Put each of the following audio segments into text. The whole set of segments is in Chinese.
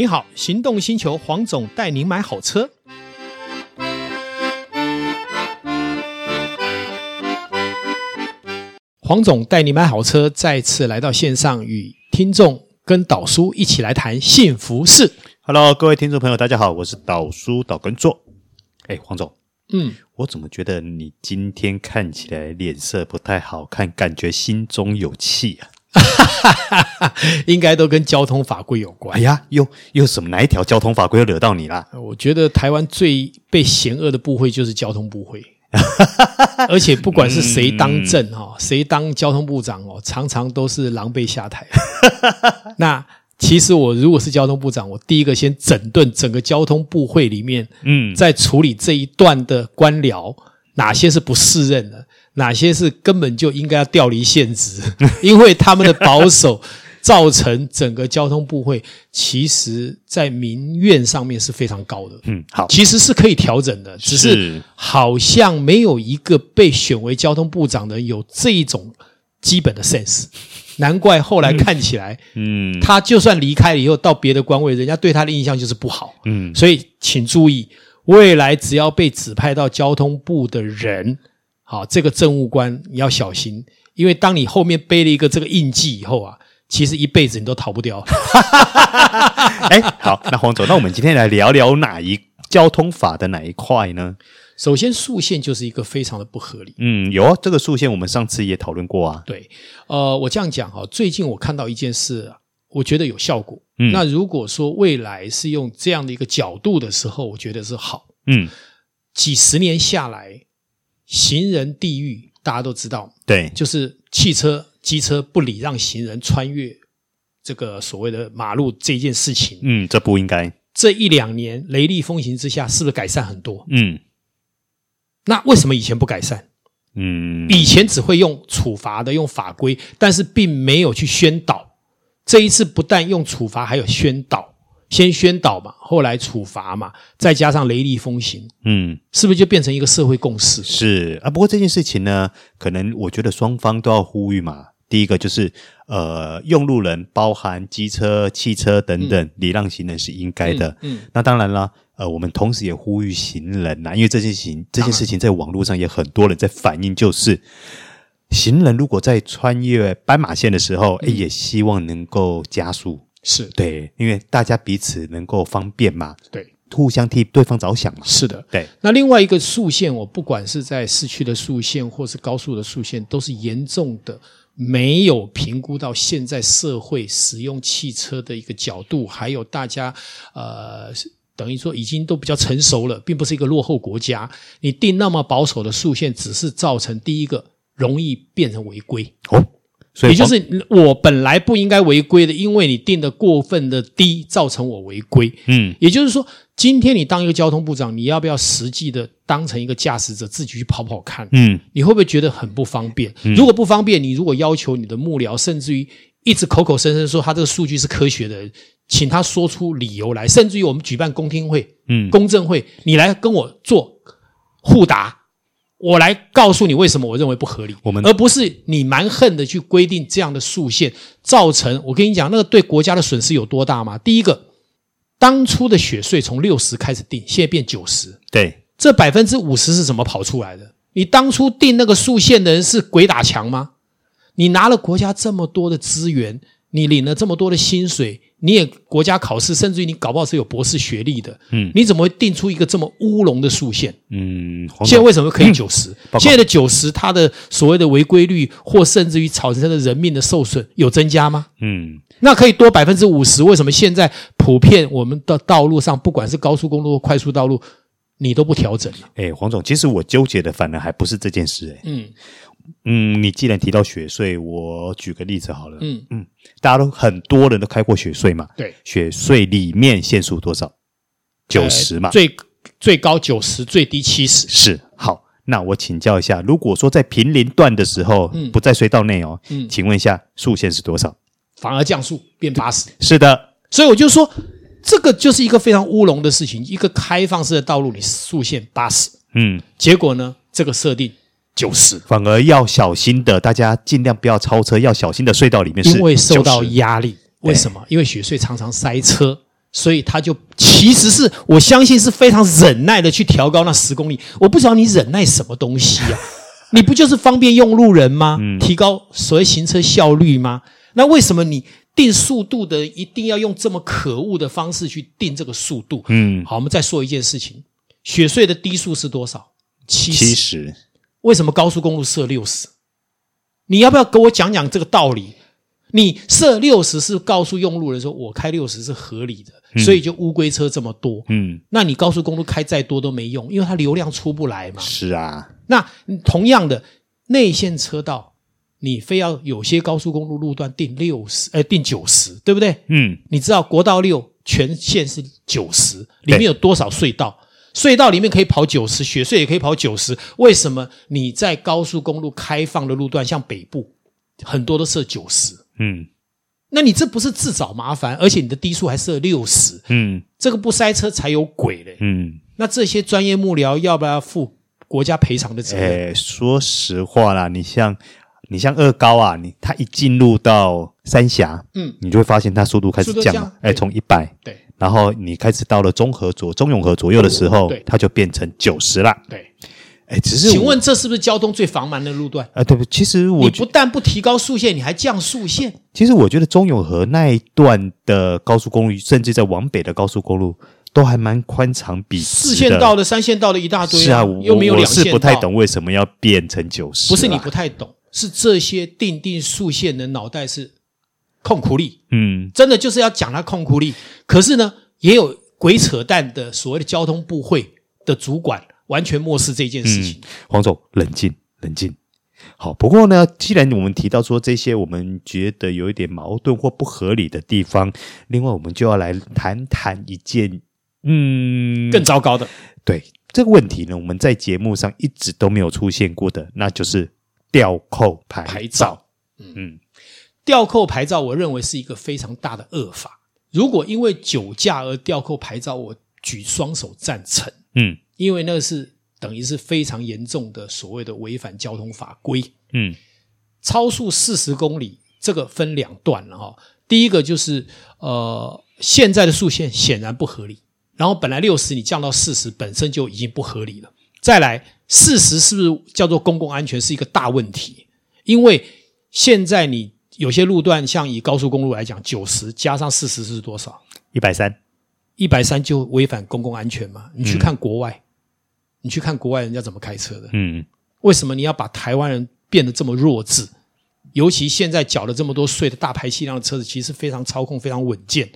你好，行动星球黄总带您买好车。黄总带你买好车，再次来到线上，与听众跟导叔一起来谈幸福事。Hello，各位听众朋友，大家好，我是导叔导根座。哎，黄总，嗯，我怎么觉得你今天看起来脸色不太好看，感觉心中有气啊？哈哈哈，应该都跟交通法规有关。哎呀，又又什么哪一条交通法规又惹到你了？我觉得台湾最被嫌恶的部会就是交通部会，而且不管是谁当政哈，谁当交通部长哦，常常都是狼狈下台。那其实我如果是交通部长，我第一个先整顿整个交通部会里面，嗯，在处理这一段的官僚，哪些是不适任的。哪些是根本就应该要调离现职，因为他们的保守造成整个交通部会，其实在民怨上面是非常高的。嗯，好，其实是可以调整的，只是好像没有一个被选为交通部长的有这一种基本的 sense，难怪后来看起来，嗯，他就算离开了以后到别的官位，人家对他的印象就是不好。嗯，所以请注意，未来只要被指派到交通部的人。好，这个政务官你要小心，因为当你后面背了一个这个印记以后啊，其实一辈子你都逃不掉。哎，好，那黄总，那我们今天来聊聊哪一交通法的哪一块呢？首先，速限就是一个非常的不合理。嗯，有啊，这个速限我们上次也讨论过啊。对，呃，我这样讲哈，最近我看到一件事，我觉得有效果。嗯，那如果说未来是用这样的一个角度的时候，我觉得是好。嗯，几十年下来。行人地狱，大家都知道，对，就是汽车、机车不礼让行人穿越这个所谓的马路这件事情。嗯，这不应该。这一两年雷厉风行之下，是不是改善很多？嗯，那为什么以前不改善？嗯，以前只会用处罚的，用法规，但是并没有去宣导。这一次不但用处罚，还有宣导。先宣导嘛，后来处罚嘛，再加上雷厉风行，嗯，是不是就变成一个社会共识？是啊，不过这件事情呢，可能我觉得双方都要呼吁嘛。第一个就是，呃，用路人包含机车、汽车等等，嗯、礼让行人是应该的。嗯，嗯那当然了，呃，我们同时也呼吁行人呐，因为这件事情，这件事情在网络上也很多人在反映，就是行人如果在穿越斑马线的时候，嗯、诶也希望能够加速。是对，因为大家彼此能够方便嘛，对，互相替对方着想嘛。是的，对。那另外一个速限，我不管是在市区的速限，或是高速的速限，都是严重的没有评估到现在社会使用汽车的一个角度，还有大家呃，等于说已经都比较成熟了，并不是一个落后国家。你定那么保守的速限，只是造成第一个容易变成违规哦。也就是我本来不应该违规的，因为你定的过分的低，造成我违规。嗯，也就是说，今天你当一个交通部长，你要不要实际的当成一个驾驶者，自己去跑跑看？嗯，你会不会觉得很不方便？嗯，如果不方便，你如果要求你的幕僚，甚至于一直口口声声说他这个数据是科学的，请他说出理由来，甚至于我们举办公听会、嗯，公证会，你来跟我做互答。我来告诉你为什么我认为不合理，我们而不是你蛮横的去规定这样的速限，造成我跟你讲那个对国家的损失有多大吗？第一个，当初的雪税从六十开始定，现在变九十，对，这百分之五十是怎么跑出来的？你当初定那个速限的人是鬼打墙吗？你拿了国家这么多的资源，你领了这么多的薪水。你也国家考试，甚至于你搞不好是有博士学历的，嗯，你怎么会定出一个这么乌龙的数线？嗯，现在为什么可以九十？嗯，现在的九十，它的所谓的违规率，或甚至于造成的人命的受损有增加吗？嗯，那可以多百分之五十？为什么现在普遍我们的道路上，不管是高速公路或快速道路，你都不调整了？哎，黄总，其实我纠结的反而还不是这件事，哎，嗯。嗯，你既然提到雪隧，我举个例子好了。嗯嗯，大家都很多人都开过雪隧嘛。对，雪隧里面限速多少？九十嘛。最最高九十，最低七十。是。好，那我请教一下，如果说在平林段的时候，嗯，不在隧道内哦，嗯，请问一下速限是多少？反而降速变八十。是的，所以我就说，这个就是一个非常乌龙的事情。一个开放式的道路，你速限八十，嗯，结果呢，这个设定。九十，反而要小心的，大家尽量不要超车，要小心的隧道里面是，因为受到压力。为什么？因为雪隧常常塞车，所以他就其实是我相信是非常忍耐的去调高那十公里。我不知道你忍耐什么东西啊？你不就是方便用路人吗？提高所谓行车效率吗？那为什么你定速度的一定要用这么可恶的方式去定这个速度？嗯，好，我们再说一件事情：雪隧的低速是多少？七十。为什么高速公路设六十？你要不要给我讲讲这个道理？你设六十是告诉用路人说，我开六十是合理的，嗯、所以就乌龟车这么多。嗯，那你高速公路开再多都没用，因为它流量出不来嘛。是啊，那同样的内线车道，你非要有些高速公路路段定六十，呃，定九十，对不对？嗯，你知道国道六全线是九十，里面有多少隧道？隧道里面可以跑九十，雪隧也可以跑九十，为什么你在高速公路开放的路段，像北部很多都设九十？嗯，那你这不是自找麻烦，而且你的低速还设六十，嗯，这个不塞车才有鬼嘞，嗯，那这些专业幕僚要不要负国家赔偿的责任？诶，说实话啦，你像你像二高啊，你他一进入到三峡，嗯，你就会发现它速度开始降了，诶，从一百，对，然后你开始到了中和左中永和左右的时候，对，它就变成九十了，对。哎，只是请问这是不是交通最繁忙的路段？啊，对不，其实我你不但不提高速限，你还降速限。其实我觉得中永和那一段的高速公路，甚至在往北的高速公路，都还蛮宽敞笔直的。四线道的、三线道的一大堆，啊，是啊，又没有两线是不太懂为什么要变成九十。不是你不太懂，是这些定定速线的脑袋是控苦力。嗯，真的就是要讲他控苦力。可是呢，也有鬼扯淡的所谓的交通部会的主管。完全漠视这件事情。嗯，黄总，冷静，冷静。好，不过呢，既然我们提到说这些，我们觉得有一点矛盾或不合理的地方，另外我们就要来谈谈一件，嗯，更糟糕的。对这个问题呢，我们在节目上一直都没有出现过的，那就是吊扣牌照。牌照嗯，吊扣牌照，我认为是一个非常大的恶法。如果因为酒驾而吊扣牌照，我举双手赞成。嗯。因为那个是等于是非常严重的所谓的违反交通法规，嗯，超速四十公里，这个分两段了哈。第一个就是呃，现在的速限显然不合理，然后本来六十你降到四十，本身就已经不合理了。再来，四十是不是叫做公共安全是一个大问题？因为现在你有些路段，像以高速公路来讲，九十加上四十是多少？一百三，一百三就违反公共安全嘛？你去看国外。嗯你去看国外人家怎么开车的？嗯，为什么你要把台湾人变得这么弱智？尤其现在缴了这么多税的大排气量的车子，其实非常操控、非常稳健，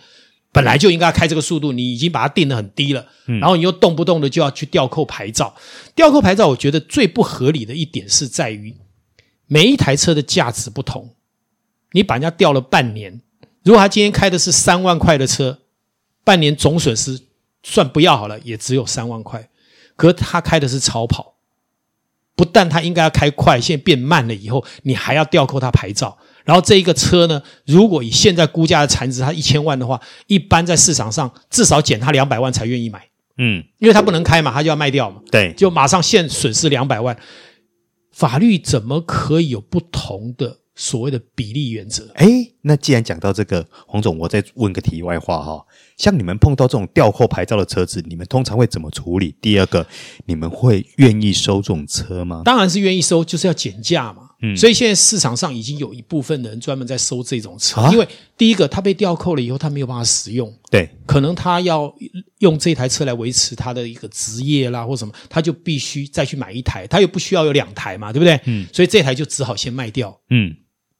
本来就应该开这个速度，你已经把它定得很低了，然后你又动不动的就要去吊扣牌照。吊扣牌照，我觉得最不合理的一点是在于，每一台车的价值不同，你把人家吊了半年，如果他今天开的是三万块的车，半年总损失算不要好了，也只有三万块。可是他开的是超跑，不但他应该要开快，现在变慢了以后，你还要吊扣他牌照。然后这一个车呢，如果以现在估价的残值，它一千万的话，一般在市场上至少减他两百万才愿意买。嗯，因为他不能开嘛，他就要卖掉嘛。对，就马上现损失两百万。法律怎么可以有不同的所谓的比例原则？哎，那既然讲到这个，黄总，我再问个题外话哈。像你们碰到这种吊扣牌照的车子，你们通常会怎么处理？第二个，你们会愿意收这种车吗？当然是愿意收，就是要减价嘛。嗯，所以现在市场上已经有一部分的人专门在收这种车，啊、因为第一个，他被吊扣了以后，他没有办法使用，对，可能他要用这台车来维持他的一个职业啦，或什么，他就必须再去买一台，他又不需要有两台嘛，对不对？嗯，所以这台就只好先卖掉。嗯，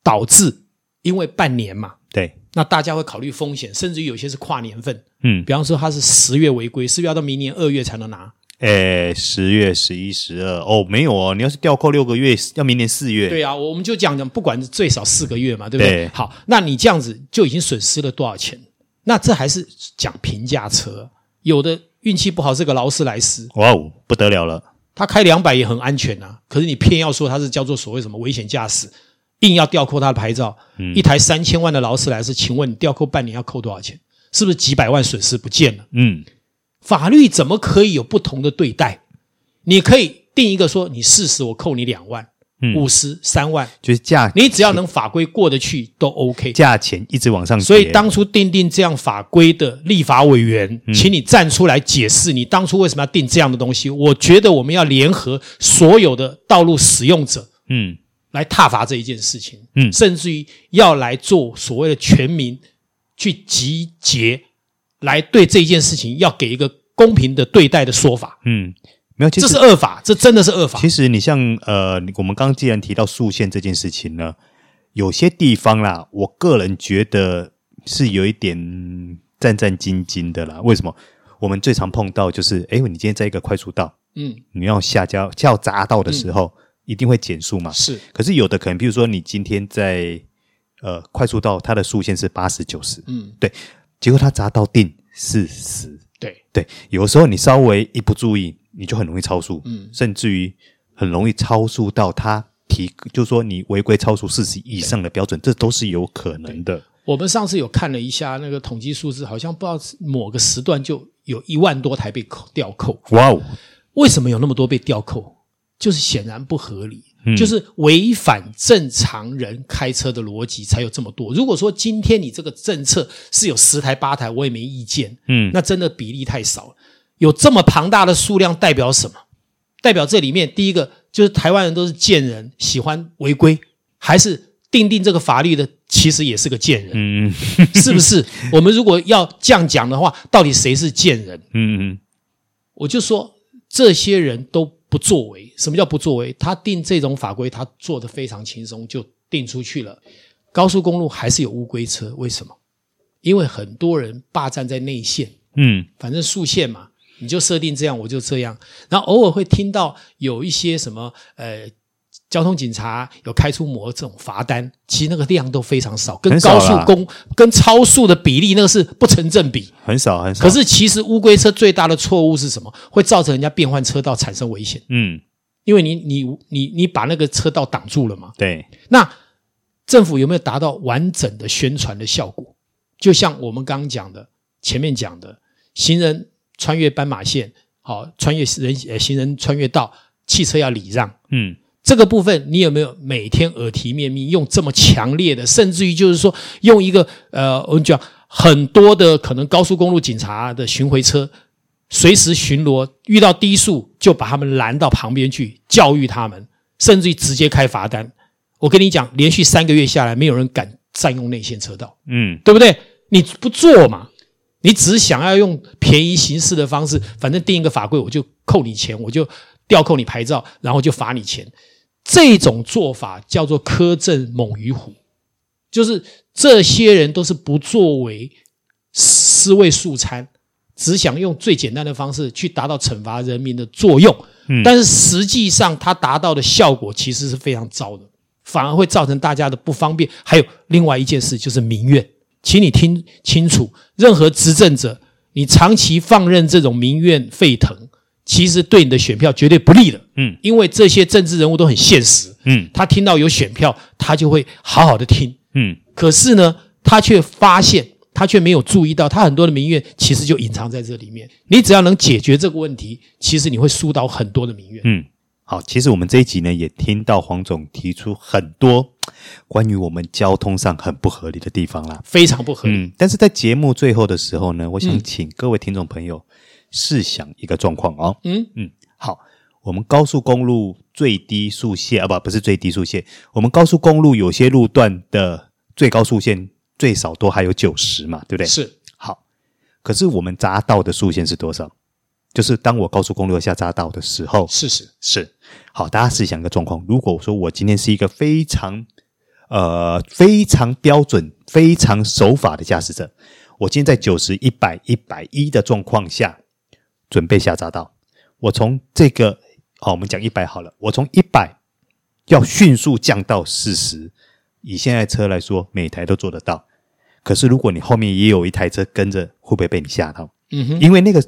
导致因为半年嘛，对。那大家会考虑风险，甚至于有些是跨年份，嗯，比方说它是十月违规，是不是要到明年二月才能拿？诶，十月、十一、十二，哦，没有哦，你要是吊扣六个月，要明年四月。对啊，我们就讲讲，不管最少四个月嘛，对不对？对。好，那你这样子就已经损失了多少钱？那这还是讲平价车，有的运气不好是个劳斯莱斯，哇哦，不得了了，他开两百也很安全啊，可是你偏要说他是叫做所谓什么危险驾驶。硬要吊扣他的牌照，嗯、一台三千万的劳斯莱斯，请问你吊扣半年要扣多少钱？是不是几百万损失不见了？嗯，法律怎么可以有不同的对待？你可以定一个说，你四十我扣你两万，五十三万，就是价，你只要能法规过得去都 OK，价钱一直往上。所以当初定定这样法规的立法委员，嗯、请你站出来解释，你当初为什么要定这样的东西？我觉得我们要联合所有的道路使用者，嗯，来挞伐这一件事情，嗯，甚至于要来做所谓的全民去集结，来对这一件事情要给一个公平的对待的说法，嗯。没有，这是恶法，这真的是恶法。其实你像呃，我们刚刚既然提到速限这件事情呢，有些地方啦，我个人觉得是有一点战战兢兢的啦。为什么？我们最常碰到就是，哎，你今天在一个快速道，嗯，你要下交要匝道的时候，嗯、一定会减速嘛。是，可是有的可能，比如说你今天在呃快速道，它的速限是八十九十，嗯，对，结果它匝道定四十，对对，有时候你稍微一不注意。你就很容易超速，嗯，甚至于很容易超速到它提，就是说你违规超速四十以上的标准，这都是有可能的。我们上次有看了一下那个统计数字，好像不知道某个时段就有一万多台被扣吊扣。哇哦！为什么有那么多被吊扣？就是显然不合理，嗯，就是违反正常人开车的逻辑才有这么多。如果说今天你这个政策是有十台八台，我也没意见，嗯，那真的比例太少了。有这么庞大的数量，代表什么？代表这里面第一个就是台湾人都是贱人，喜欢违规，还是定定这个法律的其实也是个贱人？嗯，是不是？我们如果要这样讲的话，到底谁是贱人？嗯嗯，我就说这些人都不作为。什么叫不作为？他定这种法规，他做的非常轻松，就定出去了。高速公路还是有乌龟车，为什么？因为很多人霸占在内线，嗯，反正速线嘛。你就设定这样，我就这样。然后偶尔会听到有一些什么呃，交通警察有开出模这种罚单，其实那个量都非常少，跟高速公跟超速的比例那个是不成正比，很少很少。可是其实乌龟车最大的错误是什么？会造成人家变换车道产生危险。嗯，因为你你你你把那个车道挡住了嘛。对。那政府有没有达到完整的宣传的效果？就像我们刚刚讲的，前面讲的行人。穿越斑马线，好，穿越人呃行人穿越道，汽车要礼让，嗯，这个部分你有没有每天耳提面命用这么强烈的，甚至于就是说用一个呃，我们讲很多的可能高速公路警察的巡回车随时巡逻，遇到低速就把他们拦到旁边去教育他们，甚至于直接开罚单。我跟你讲，连续三个月下来，没有人敢占用内线车道，嗯，对不对？你不做嘛？你只是想要用便宜行事的方式，反正定一个法规，我就扣你钱，我就吊扣你牌照，然后就罚你钱。这种做法叫做苛政猛于虎，就是这些人都是不作为，尸位素餐，只想用最简单的方式去达到惩罚人民的作用。嗯，但是实际上他达到的效果其实是非常糟的，反而会造成大家的不方便。还有另外一件事，就是民怨。请你听清楚，任何执政者，你长期放任这种民怨沸腾，其实对你的选票绝对不利的。嗯，因为这些政治人物都很现实。嗯，他听到有选票，他就会好好的听。嗯，可是呢，他却发现，他却没有注意到，他很多的民怨其实就隐藏在这里面。你只要能解决这个问题，其实你会疏导很多的民怨。嗯。好，其实我们这一集呢，也听到黄总提出很多关于我们交通上很不合理的地方啦，非常不合理。嗯，但是在节目最后的时候呢，我想请各位听众朋友试想一个状况哦。嗯嗯，好，我们高速公路最低速限啊，不，不是最低速限，我们高速公路有些路段的最高速限最少都还有九十嘛，对不对？是。好，可是我们匝道的速限是多少？就是当我高速公路下匝道的时候，是是是，好，大家试想一个状况：如果说我今天是一个非常呃非常标准、非常守法的驾驶者，我今天在九十、一百、一百一的状况下准备下匝道，我从这个好，我们讲一百好了，我从一百要迅速降到四十，以现在车来说，每台都做得到。可是如果你后面也有一台车跟着，会不会被你吓到？嗯哼，因为那个。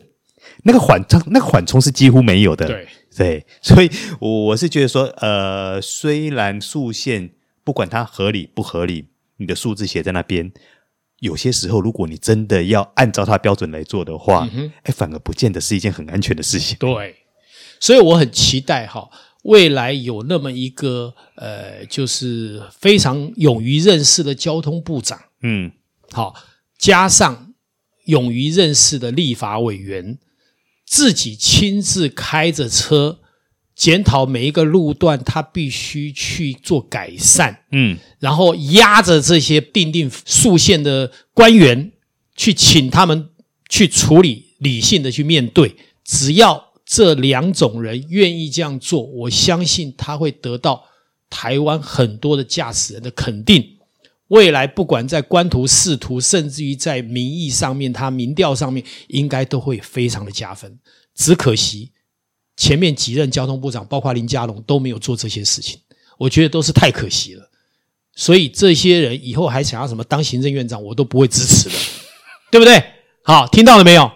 那个缓冲，那个缓冲是几乎没有的。对对，所以我是觉得说，呃，虽然速限不管它合理不合理，你的数字写在那边，有些时候如果你真的要按照他标准来做的话，哎、嗯，反而不见得是一件很安全的事情。对，所以我很期待哈，未来有那么一个呃，就是非常勇于认识的交通部长，嗯，好，加上勇于认识的立法委员，自己亲自开着车检讨每一个路段，他必须去做改善，嗯，然后压着这些定定速线的官员去请他们去处理，理性的去面对，只要。这两种人愿意这样做，我相信他会得到台湾很多的驾驶人的肯定。未来不管在官图、仕途，甚至于在民意上面，他民调上面，应该都会非常的加分。只可惜前面几任交通部长，包括林佳龙都没有做这些事情，我觉得都是太可惜了。所以这些人以后还想要什么当行政院长，我都不会支持的，对不对？好，听到了没有？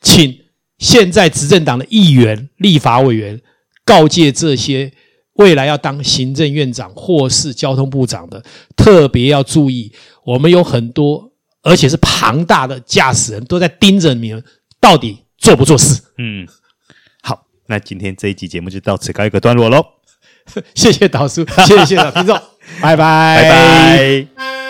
请。现在执政党的议员、立法委员告诫这些未来要当行政院长或是交通部长的，特别要注意，我们有很多而且是庞大的驾驶人都在盯着你们到底做不做事。嗯，那今天这一集节目就到此告一个段落喽。谢谢导叔，谢谢现场听众，拜拜，拜拜。